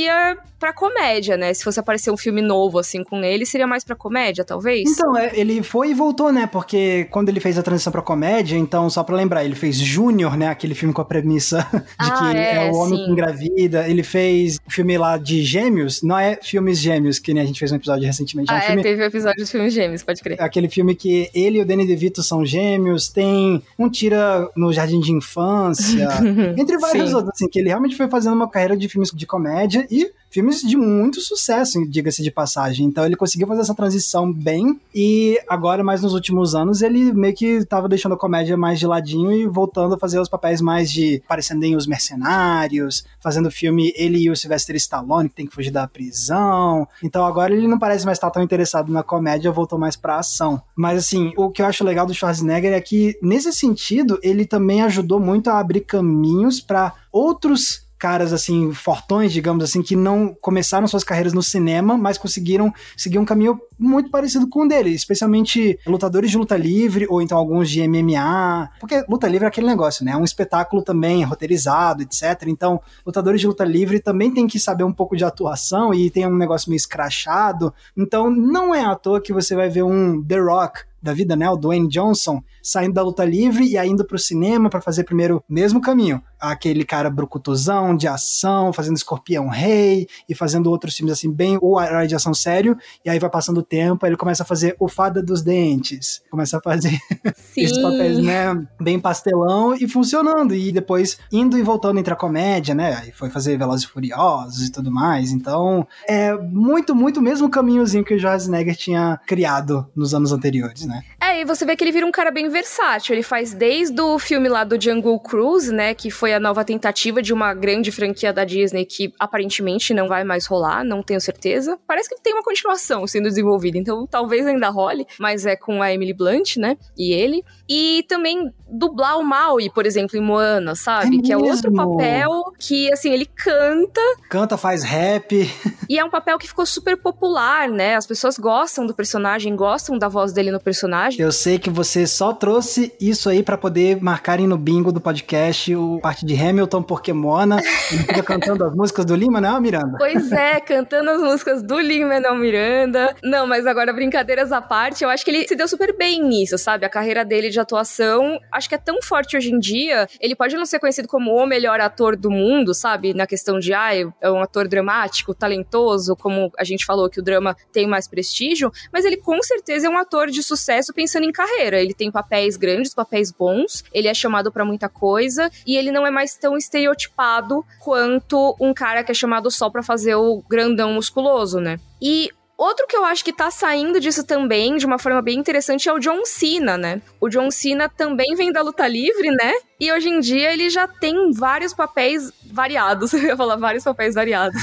pra comédia, né? Se fosse aparecer um filme novo assim com ele, seria mais pra comédia, talvez? Então, é, ele foi e voltou, né? Porque quando ele fez a transição pra comédia, então, só pra lembrar, ele fez Júnior, né? Aquele filme com a premissa de Ah, que é, é, o homem sim. que engravida. Ele fez o filme lá de Gêmeos, não é filmes Gêmeos, que nem a gente fez um episódio recentemente. É um ah, é, filme teve o episódio dos filmes gêmeos, pode crer. Aquele filme que ele e o Danny DeVito são gêmeos, tem um tira no Jardim de Infância, entre vários Sim. outros, assim, que ele realmente foi fazendo uma carreira de filmes de comédia e filmes de muito sucesso, diga-se de passagem. Então ele conseguiu fazer essa transição bem e agora, mais nos últimos anos, ele meio que tava deixando a comédia mais de ladinho e voltando a fazer os papéis mais de parecendo em Os Mercenários, fazendo filme ele e o Sylvester Stallone que tem que fugir da prisão. Então agora ele não parece mais estar tão interessado na comédia, voltou mais pra ação. Mas assim, o que eu acho legal do Schwarzenegger é que nesse sentido ele também ajudou muito a abrir caminhos para outros caras assim fortões, digamos assim, que não começaram suas carreiras no cinema, mas conseguiram seguir um caminho muito parecido com o dele, especialmente lutadores de luta livre ou então alguns de MMA, porque luta livre é aquele negócio, né? É um espetáculo também roteirizado, etc. Então, lutadores de luta livre também tem que saber um pouco de atuação e tem um negócio meio escrachado. Então, não é à toa que você vai ver um The Rock da vida, né? O Dwayne Johnson saindo da luta livre e indo pro cinema para fazer primeiro o mesmo caminho. Aquele cara brucutuzão, de ação, fazendo Escorpião Rei e fazendo outros filmes assim, bem o herói de ação sério. E aí vai passando o tempo, aí ele começa a fazer o Fada dos Dentes. Começa a fazer esses papéis, né? Bem pastelão e funcionando. E depois indo e voltando entre a comédia, né? Aí foi fazer Velozes e Furiosos e tudo mais. Então, é muito, muito o mesmo caminhozinho que o Schwarzenegger tinha criado nos anos anteriores, né? Né? É, e você vê que ele vira um cara bem versátil. Ele faz desde o filme lá do Jungle Cruise, né? Que foi a nova tentativa de uma grande franquia da Disney que aparentemente não vai mais rolar, não tenho certeza. Parece que tem uma continuação sendo desenvolvida, então talvez ainda role, mas é com a Emily Blunt, né? E ele. E também dublar o Maui, por exemplo, em Moana, sabe? É que é outro papel que, assim, ele canta. Canta, faz rap. e é um papel que ficou super popular, né? As pessoas gostam do personagem, gostam da voz dele no personagem. Eu sei que você só trouxe isso aí para poder marcarem no bingo do podcast o parte de Hamilton porque Moana. Ele fica cantando as músicas do Lima, não, Miranda? Pois é, cantando as músicas do Lima não Miranda. Não, mas agora, brincadeiras à parte, eu acho que ele se deu super bem nisso, sabe? A carreira dele de atuação, acho que é tão forte hoje em dia, ele pode não ser conhecido como o melhor ator do mundo, sabe? Na questão de, ah, é um ator dramático, talentoso, como a gente falou que o drama tem mais prestígio, mas ele com certeza é um ator de sucesso pensando em carreira. Ele tem papéis grandes, papéis bons, ele é chamado para muita coisa e ele não é mais tão estereotipado quanto um cara que é chamado só para fazer o grandão musculoso, né? E Outro que eu acho que tá saindo disso também, de uma forma bem interessante, é o John Cena, né? O John Cena também vem da luta livre, né? E hoje em dia ele já tem vários papéis variados. Eu ia falar vários papéis variados.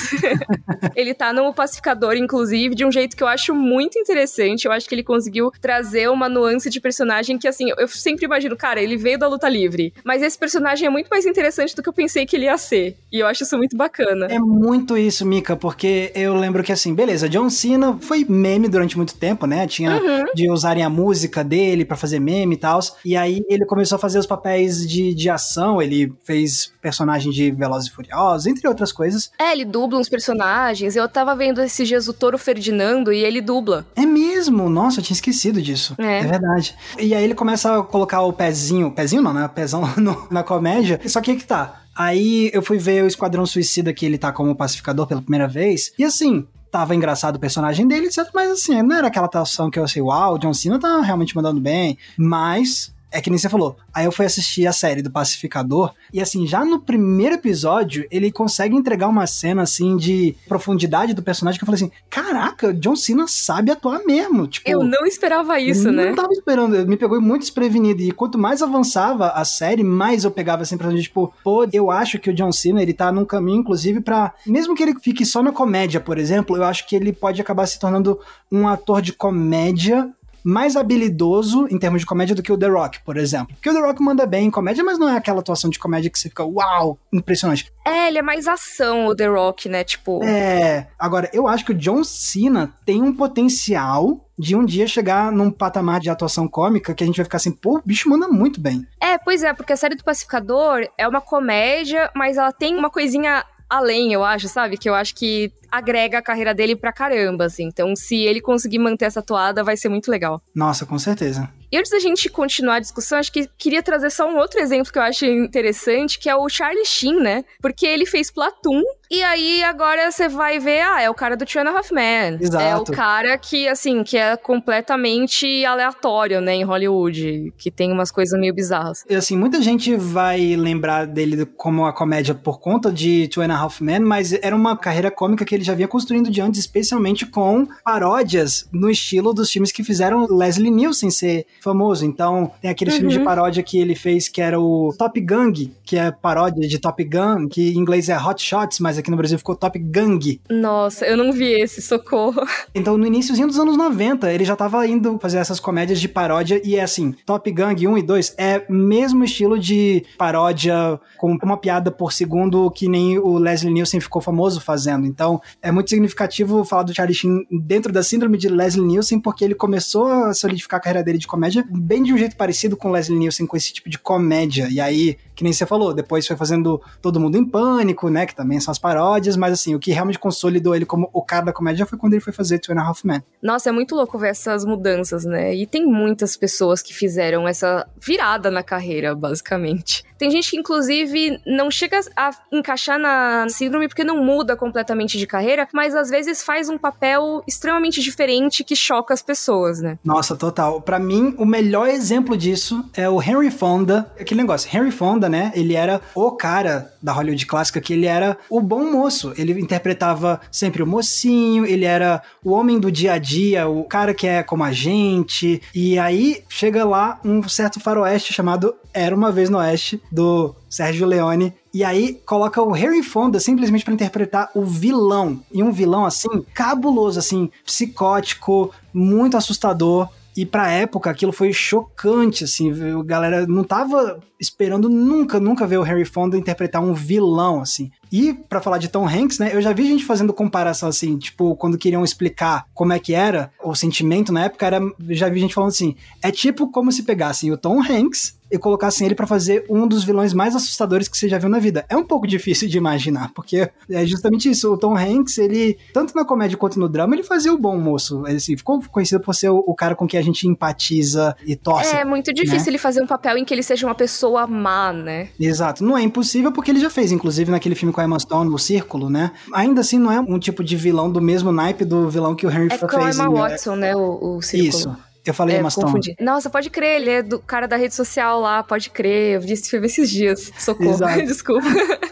ele tá no Pacificador, inclusive, de um jeito que eu acho muito interessante. Eu acho que ele conseguiu trazer uma nuance de personagem que, assim, eu sempre imagino, cara, ele veio da luta livre. Mas esse personagem é muito mais interessante do que eu pensei que ele ia ser. E eu acho isso muito bacana. É muito isso, Mika, porque eu lembro que, assim, beleza, John Cena foi meme durante muito tempo, né? Tinha uhum. de usarem a música dele para fazer meme e tal. E aí ele começou a fazer os papéis de de, ação, ele fez personagem de Velozes e Furiosos, entre outras coisas. É, ele dubla uns personagens. Eu tava vendo esse o Toro Ferdinando e ele dubla. É mesmo? Nossa, eu tinha esquecido disso. É. é verdade. E aí ele começa a colocar o pezinho, pezinho não, né? Pezão no, na comédia. Só que que tá. Aí eu fui ver o Esquadrão Suicida que ele tá como pacificador pela primeira vez. E assim, tava engraçado o personagem dele, etc. Mas assim, não era aquela atuação que eu sei, uau, o John Cena tá realmente mandando bem. Mas é que nem você falou. Aí eu fui assistir a série do Pacificador e assim, já no primeiro episódio, ele consegue entregar uma cena assim de profundidade do personagem que eu falei assim: "Caraca, John Cena sabe atuar mesmo". Tipo, eu não esperava isso, não né? Não tava esperando, me pegou muito desprevenido e quanto mais avançava a série, mais eu pegava assim pra tipo, pô, eu acho que o John Cena, ele tá num caminho inclusive para mesmo que ele fique só na comédia, por exemplo, eu acho que ele pode acabar se tornando um ator de comédia mais habilidoso em termos de comédia do que o The Rock, por exemplo. Porque o The Rock manda bem em comédia, mas não é aquela atuação de comédia que você fica, uau, impressionante. É, ele é mais ação, o The Rock, né? Tipo. É. Agora, eu acho que o John Cena tem um potencial de um dia chegar num patamar de atuação cômica que a gente vai ficar assim, pô, o bicho manda muito bem. É, pois é, porque a série do Pacificador é uma comédia, mas ela tem uma coisinha além, eu acho, sabe? Que eu acho que agrega a carreira dele pra caramba, assim. Então, se ele conseguir manter essa toada, vai ser muito legal. Nossa, com certeza. E antes da gente continuar a discussão, acho que queria trazer só um outro exemplo que eu acho interessante, que é o Charlie Sheen, né? Porque ele fez Platoon e aí agora você vai ver, ah, é o cara do Two and a Half Men. Exato. É o cara que, assim, que é completamente aleatório, né, em Hollywood, que tem umas coisas meio bizarras. E assim, muita gente vai lembrar dele como a comédia por conta de Two and a Half Men, mas era uma carreira cômica que ele já vinha construindo de antes, especialmente com paródias no estilo dos filmes que fizeram Leslie Nielsen ser famoso. Então, tem aquele uhum. filme de paródia que ele fez que era o Top Gang, que é paródia de Top Gun, que em inglês é Hot Shots, mas aqui no Brasil ficou Top Gang. Nossa, eu não vi esse, socorro. Então, no iníciozinho dos anos 90, ele já tava indo fazer essas comédias de paródia e é assim, Top Gang 1 e 2 é mesmo estilo de paródia com uma piada por segundo que nem o Leslie Nielsen ficou famoso fazendo. Então, é muito significativo falar do Charlie Sheen dentro da síndrome de Leslie Nielsen, porque ele começou a solidificar a carreira dele de comédia bem de um jeito parecido com Leslie Nielsen, com esse tipo de comédia. E aí, que nem você falou, depois foi fazendo Todo Mundo em Pânico, né? Que também são as paródias, mas assim, o que realmente consolidou ele como o cara da comédia foi quando ele foi fazer Two and a Half Men. Nossa, é muito louco ver essas mudanças, né? E tem muitas pessoas que fizeram essa virada na carreira, basicamente. Tem gente que, inclusive, não chega a encaixar na síndrome porque não muda completamente de carreira, mas às vezes faz um papel extremamente diferente que choca as pessoas, né? Nossa, total. Para mim, o melhor exemplo disso é o Henry Fonda. Aquele negócio, Henry Fonda, né? Ele era o cara da Hollywood clássica, que ele era o bom moço. Ele interpretava sempre o mocinho, ele era o homem do dia a dia, o cara que é como a gente. E aí chega lá um certo faroeste chamado Era uma vez no Oeste, do Sérgio Leone. E aí coloca o Harry Fonda simplesmente para interpretar o vilão. E um vilão assim, cabuloso, assim, psicótico, muito assustador. E pra época aquilo foi chocante, assim, a galera não tava esperando nunca, nunca ver o Harry Fonda interpretar um vilão, assim. E para falar de Tom Hanks, né, eu já vi gente fazendo comparação assim, tipo, quando queriam explicar como é que era o sentimento na época, era, já vi gente falando assim, é tipo como se pegassem o Tom Hanks e colocassem ele para fazer um dos vilões mais assustadores que você já viu na vida. É um pouco difícil de imaginar, porque é justamente isso. O Tom Hanks, ele, tanto na comédia quanto no drama, ele fazia o bom moço. Ele assim, ficou conhecido por ser o, o, cara com quem a gente empatiza e torce. É muito difícil né? ele fazer um papel em que ele seja uma pessoa má, né? Exato. Não é impossível porque ele já fez, inclusive naquele filme com a Emma Stone, O Círculo, né? Ainda assim, não é um tipo de vilão do mesmo naipe do vilão que o Henry é fez. É com a Emma Watson, né? O, o Círculo. Isso. Eu falei é, Stone. Nossa, pode crer, ele é do cara da rede social lá, pode crer. Eu vi esse filme esses dias. Socorro, desculpa.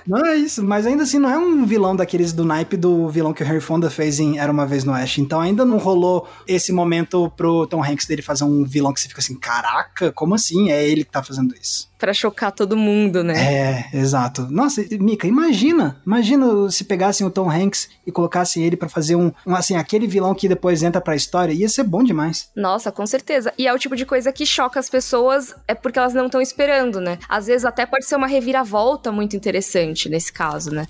Não é isso, mas ainda assim não é um vilão daqueles do naipe do vilão que o Harry Fonda fez em Era Uma Vez no Oeste. Então ainda não rolou esse momento pro Tom Hanks dele fazer um vilão que você fica assim, caraca, como assim? É ele que tá fazendo isso para chocar todo mundo, né? É, exato. Nossa, Mika, imagina, imagina se pegassem o Tom Hanks e colocassem ele para fazer um, um, assim, aquele vilão que depois entra pra história, ia ser bom demais. Nossa, com certeza. E é o tipo de coisa que choca as pessoas, é porque elas não estão esperando, né? Às vezes até pode ser uma reviravolta muito interessante nesse caso, né?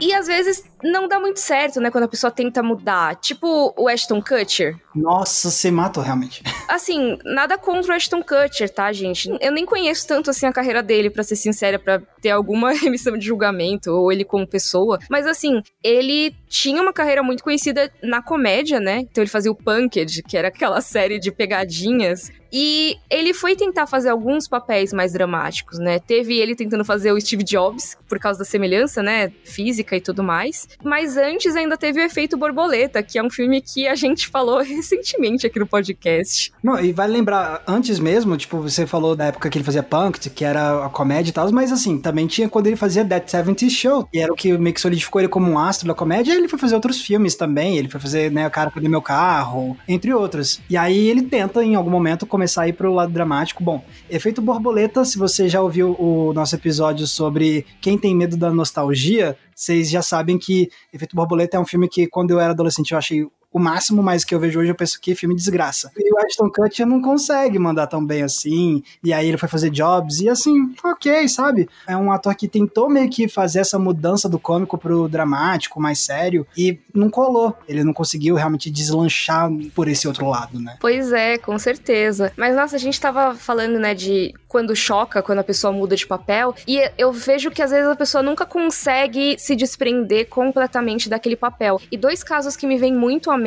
E às vezes não dá muito certo, né? Quando a pessoa tenta mudar. Tipo o Ashton Kutcher. Nossa, você matou realmente. Assim, nada contra o Ashton Kutcher, tá, gente? Eu nem conheço tanto assim a carreira dele, para ser sincera, para ter alguma remissão de julgamento, ou ele como pessoa. Mas assim, ele tinha uma carreira muito conhecida na comédia, né? Então ele fazia o Punked, que era aquela série de pegadinhas. E ele foi tentar fazer alguns papéis mais dramáticos, né? Teve ele tentando fazer o Steve Jobs, por causa da semelhança, né? Física e tudo mais. Mas antes ainda teve o Efeito Borboleta, que é um filme que a gente falou recentemente aqui no podcast. Não, e vale lembrar, antes mesmo, tipo, você falou da época que ele fazia Punked, que era a comédia e tal, mas assim, também tinha quando ele fazia That 70 Show, e era o que meio que solidificou ele como um astro da comédia, ele foi fazer outros filmes também, ele foi fazer, né, O Cara Cadê Meu Carro, entre outros. E aí ele tenta, em algum momento, começar a ir pro lado dramático. Bom, Efeito Borboleta, se você já ouviu o nosso episódio sobre quem tem medo da nostalgia, vocês já sabem que Efeito Borboleta é um filme que, quando eu era adolescente, eu achei o máximo, mas que eu vejo hoje eu penso que filme desgraça. E o Ashton Kutcher não consegue mandar tão bem assim, e aí ele foi fazer Jobs, e assim, ok, sabe? É um ator que tentou meio que fazer essa mudança do cômico pro dramático, mais sério, e não colou. Ele não conseguiu realmente deslanchar por esse outro lado, né? Pois é, com certeza. Mas nossa, a gente tava falando, né, de quando choca, quando a pessoa muda de papel, e eu vejo que às vezes a pessoa nunca consegue se desprender completamente daquele papel. E dois casos que me vêm muito à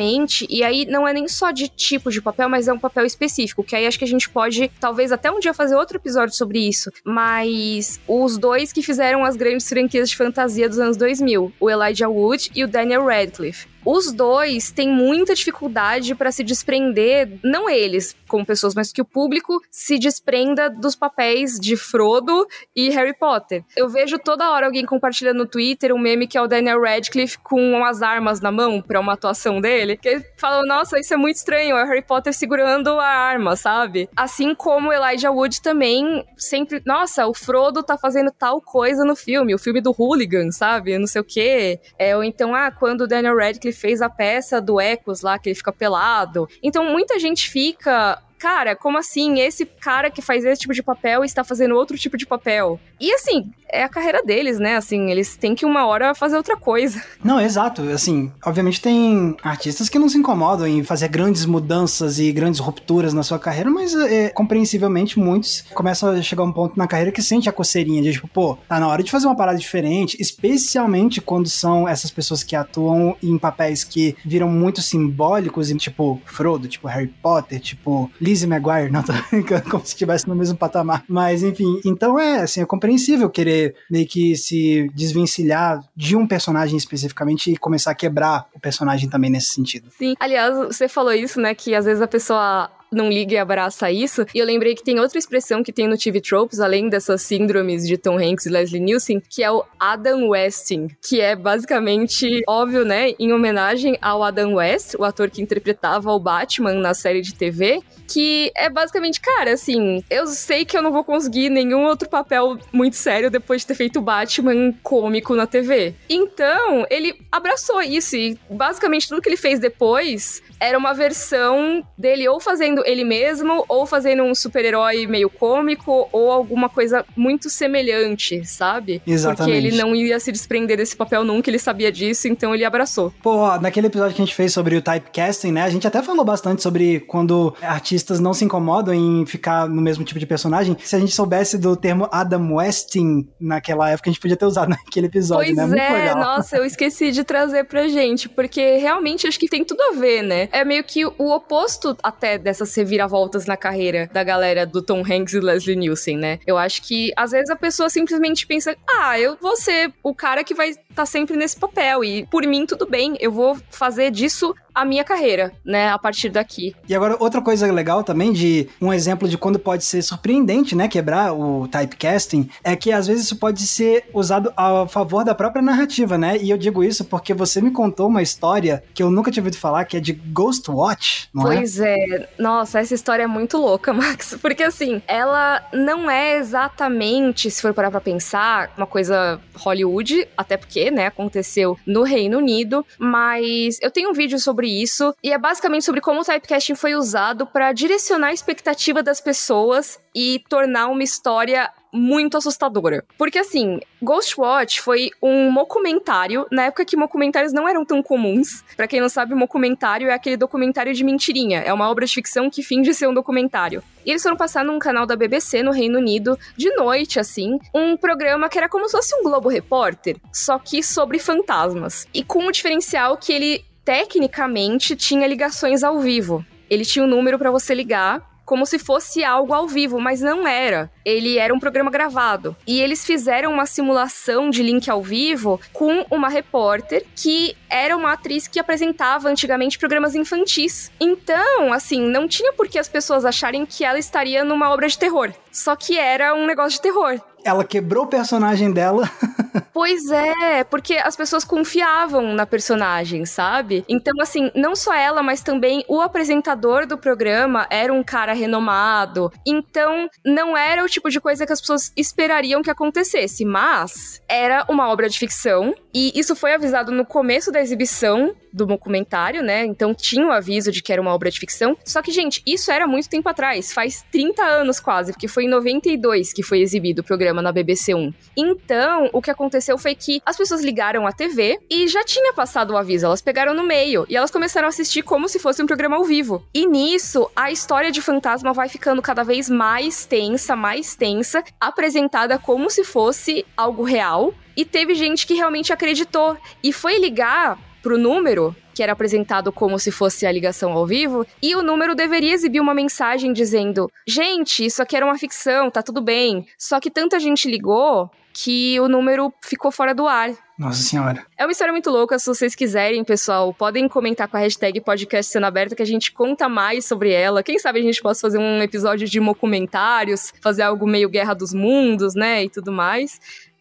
e aí não é nem só de tipo de papel, mas é um papel específico, que aí acho que a gente pode, talvez até um dia fazer outro episódio sobre isso, mas os dois que fizeram as grandes franquias de fantasia dos anos 2000, o Elijah Wood e o Daniel Radcliffe. Os dois têm muita dificuldade para se desprender, não eles como pessoas, mas que o público se desprenda dos papéis de Frodo e Harry Potter. Eu vejo toda hora alguém compartilhando no Twitter um meme que é o Daniel Radcliffe com as armas na mão para uma atuação dele, que fala: "Nossa, isso é muito estranho, é o Harry Potter segurando a arma", sabe? Assim como Elijah Wood também sempre, nossa, o Frodo tá fazendo tal coisa no filme, o filme do Hooligan, sabe? Não sei o quê. É, ou então, ah, quando o Daniel Radcliffe fez a peça do Ecos lá, que ele fica pelado. Então muita gente fica cara, como assim? Esse cara que faz esse tipo de papel está fazendo outro tipo de papel. E assim, é a carreira deles, né? Assim, eles têm que uma hora fazer outra coisa. Não, exato. Assim, obviamente tem artistas que não se incomodam em fazer grandes mudanças e grandes rupturas na sua carreira, mas é, compreensivelmente muitos começam a chegar a um ponto na carreira que sente a coceirinha de tipo, pô, tá na hora de fazer uma parada diferente, especialmente quando são essas pessoas que atuam em papéis que viram muito simbólicos, tipo Frodo, tipo Harry Potter, tipo Lizzie McGuire, não tô como se estivesse no mesmo patamar. Mas enfim, então é assim, é compreensível querer meio que se desvencilhar de um personagem especificamente e começar a quebrar o personagem também nesse sentido. Sim. Aliás, você falou isso, né, que às vezes a pessoa não liga e abraça isso. E eu lembrei que tem outra expressão que tem no TV Tropes, além dessas síndromes de Tom Hanks e Leslie Nielsen, que é o Adam Westing, que é basicamente, óbvio, né, em homenagem ao Adam West, o ator que interpretava o Batman na série de TV, que é basicamente, cara, assim, eu sei que eu não vou conseguir nenhum outro papel muito sério depois de ter feito Batman cômico na TV. Então, ele abraçou isso e basicamente tudo que ele fez depois era uma versão dele ou fazendo ele mesmo, ou fazendo um super-herói meio cômico, ou alguma coisa muito semelhante, sabe? Exatamente. Porque ele não ia se desprender desse papel nunca, ele sabia disso, então ele abraçou. Pô, naquele episódio que a gente fez sobre o typecasting, né? A gente até falou bastante sobre quando artistas não se incomodam em ficar no mesmo tipo de personagem. Se a gente soubesse do termo Adam Westing naquela época, a gente podia ter usado naquele episódio, pois né? Pois é, nossa, eu esqueci de trazer pra gente, porque realmente acho que tem tudo a ver, né? É meio que o oposto até dessas reviravoltas na carreira da galera do Tom Hanks e Leslie Nielsen, né? Eu acho que às vezes a pessoa simplesmente pensa: ah, eu vou ser o cara que vai tá sempre nesse papel e por mim tudo bem, eu vou fazer disso a minha carreira, né, a partir daqui. E agora, outra coisa legal também de um exemplo de quando pode ser surpreendente, né, quebrar o typecasting, é que às vezes isso pode ser usado a favor da própria narrativa, né? E eu digo isso porque você me contou uma história que eu nunca tinha ouvido falar, que é de Ghostwatch, não é? Pois é. Nossa, essa história é muito louca, Max, porque assim, ela não é exatamente, se for parar pra pensar, uma coisa Hollywood, até porque, né, aconteceu no Reino Unido, mas eu tenho um vídeo sobre sobre isso, e é basicamente sobre como o typecasting foi usado para direcionar a expectativa das pessoas e tornar uma história muito assustadora. Porque assim, Ghostwatch foi um documentário, na época que documentários não eram tão comuns. Para quem não sabe, documentário é aquele documentário de mentirinha, é uma obra de ficção que finge ser um documentário. E eles foram passar num canal da BBC no Reino Unido, de noite, assim, um programa que era como se fosse um Globo Repórter, só que sobre fantasmas. E com o diferencial que ele tecnicamente tinha ligações ao vivo. Ele tinha um número para você ligar como se fosse algo ao vivo, mas não era. Ele era um programa gravado. E eles fizeram uma simulação de link ao vivo com uma repórter que era uma atriz que apresentava antigamente programas infantis. Então, assim, não tinha por que as pessoas acharem que ela estaria numa obra de terror. Só que era um negócio de terror ela quebrou o personagem dela. pois é, porque as pessoas confiavam na personagem, sabe? Então, assim, não só ela, mas também o apresentador do programa era um cara renomado. Então, não era o tipo de coisa que as pessoas esperariam que acontecesse, mas era uma obra de ficção. E isso foi avisado no começo da exibição do documentário, né? Então tinha o aviso de que era uma obra de ficção. Só que, gente, isso era muito tempo atrás, faz 30 anos quase, porque foi em 92 que foi exibido o programa na BBC 1. Então, o que aconteceu foi que as pessoas ligaram a TV e já tinha passado o aviso, elas pegaram no meio e elas começaram a assistir como se fosse um programa ao vivo. E nisso, a história de fantasma vai ficando cada vez mais tensa, mais tensa, apresentada como se fosse algo real. E teve gente que realmente acreditou e foi ligar pro número, que era apresentado como se fosse a ligação ao vivo, e o número deveria exibir uma mensagem dizendo: gente, isso aqui era uma ficção, tá tudo bem. Só que tanta gente ligou que o número ficou fora do ar. Nossa senhora. É uma história muito louca, se vocês quiserem, pessoal, podem comentar com a hashtag podcast sendo aberta que a gente conta mais sobre ela. Quem sabe a gente possa fazer um episódio de documentários, fazer algo meio Guerra dos Mundos, né, e tudo mais.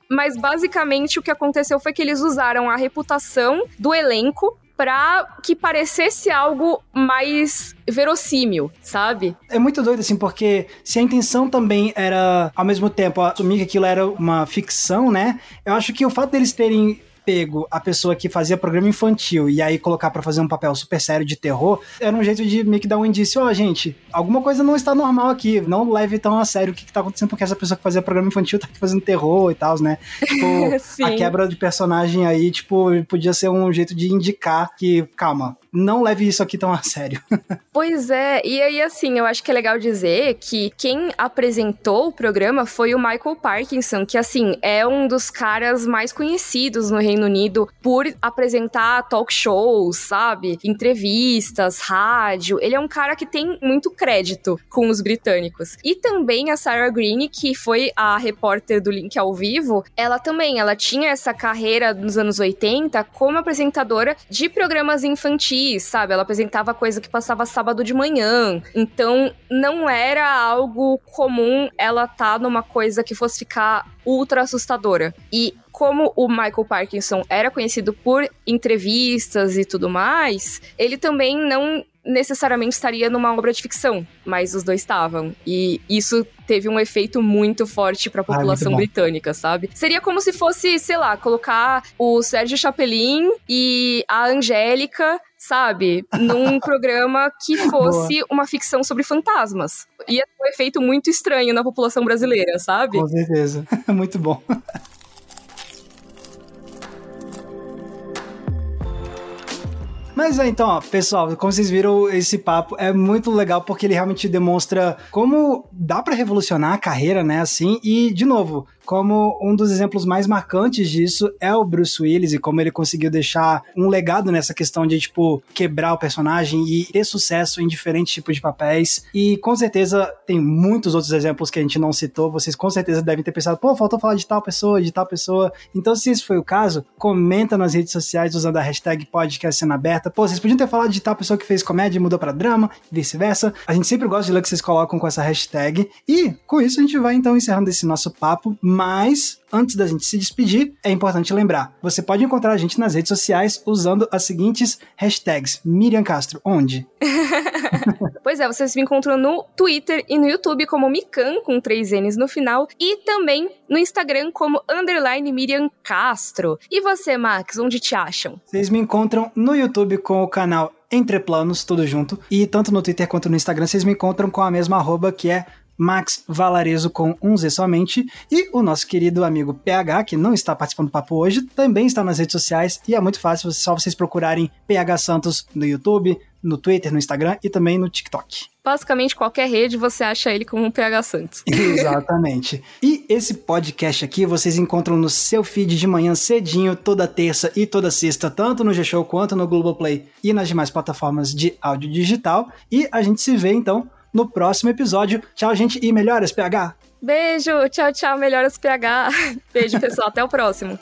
Mas basicamente o que aconteceu foi que eles usaram a reputação do elenco pra que parecesse algo mais verossímil, sabe? É muito doido, assim, porque se a intenção também era, ao mesmo tempo, assumir que aquilo era uma ficção, né? Eu acho que o fato deles terem pego a pessoa que fazia programa infantil e aí colocar para fazer um papel super sério de terror, era um jeito de meio que dar um indício, ó, oh, gente, alguma coisa não está normal aqui, não leve tão a sério o que, que tá acontecendo, porque essa pessoa que fazia programa infantil tá aqui fazendo terror e tal, né? Tipo, a quebra de personagem aí, tipo, podia ser um jeito de indicar que, calma, não leve isso aqui tão a sério. pois é, e aí assim, eu acho que é legal dizer que quem apresentou o programa foi o Michael Parkinson, que assim, é um dos caras mais conhecidos no Reino Unido por apresentar talk shows, sabe? Entrevistas, rádio. Ele é um cara que tem muito crédito com os britânicos. E também a Sarah Green, que foi a repórter do Link ao Vivo, ela também, ela tinha essa carreira nos anos 80 como apresentadora de programas infantis sabe? Ela apresentava coisa que passava sábado de manhã. Então, não era algo comum ela estar tá numa coisa que fosse ficar ultra assustadora. E como o Michael Parkinson era conhecido por entrevistas e tudo mais, ele também não necessariamente estaria numa obra de ficção, mas os dois estavam. E isso teve um efeito muito forte para a população ah, britânica, sabe? Seria como se fosse, sei lá, colocar o Sérgio Chapelin e a Angélica sabe? Num programa que fosse Boa. uma ficção sobre fantasmas. Ia ter um efeito muito estranho na população brasileira, sabe? Com certeza. muito bom. Mas é, então, ó, pessoal, como vocês viram, esse papo é muito legal porque ele realmente demonstra como dá para revolucionar a carreira, né, assim, e, de novo, como um dos exemplos mais marcantes disso é o Bruce Willis e como ele conseguiu deixar um legado nessa questão de, tipo, quebrar o personagem e ter sucesso em diferentes tipos de papéis. E com certeza tem muitos outros exemplos que a gente não citou. Vocês com certeza devem ter pensado, pô, faltou falar de tal pessoa, de tal pessoa. Então, se esse foi o caso, comenta nas redes sociais usando a hashtag podcast cena aberta. Pô, vocês podiam ter falado de tal pessoa que fez comédia e mudou para drama, vice-versa. A gente sempre gosta de ler que vocês colocam com essa hashtag. E com isso a gente vai então encerrando esse nosso papo mas antes da gente se despedir, é importante lembrar: você pode encontrar a gente nas redes sociais usando as seguintes hashtags. Miriam Castro, onde? pois é, vocês me encontram no Twitter e no YouTube como Mikan, com três N's no final, e também no Instagram como underline Miriam Castro. E você, Max, onde te acham? Vocês me encontram no YouTube com o canal Entre Planos, tudo junto, e tanto no Twitter quanto no Instagram vocês me encontram com a mesma arroba que é Max Valarezo com um Z somente. E o nosso querido amigo PH, que não está participando do papo hoje, também está nas redes sociais e é muito fácil, só vocês procurarem PH Santos no YouTube, no Twitter, no Instagram e também no TikTok. Basicamente, qualquer rede você acha ele como um PH Santos. Exatamente. e esse podcast aqui vocês encontram no seu feed de manhã cedinho, toda terça e toda sexta, tanto no G-Show quanto no Globoplay e nas demais plataformas de áudio digital. E a gente se vê então no próximo episódio. Tchau, gente, e melhoras, PH! Beijo, tchau, tchau, melhoras, PH. Beijo, pessoal, até o próximo.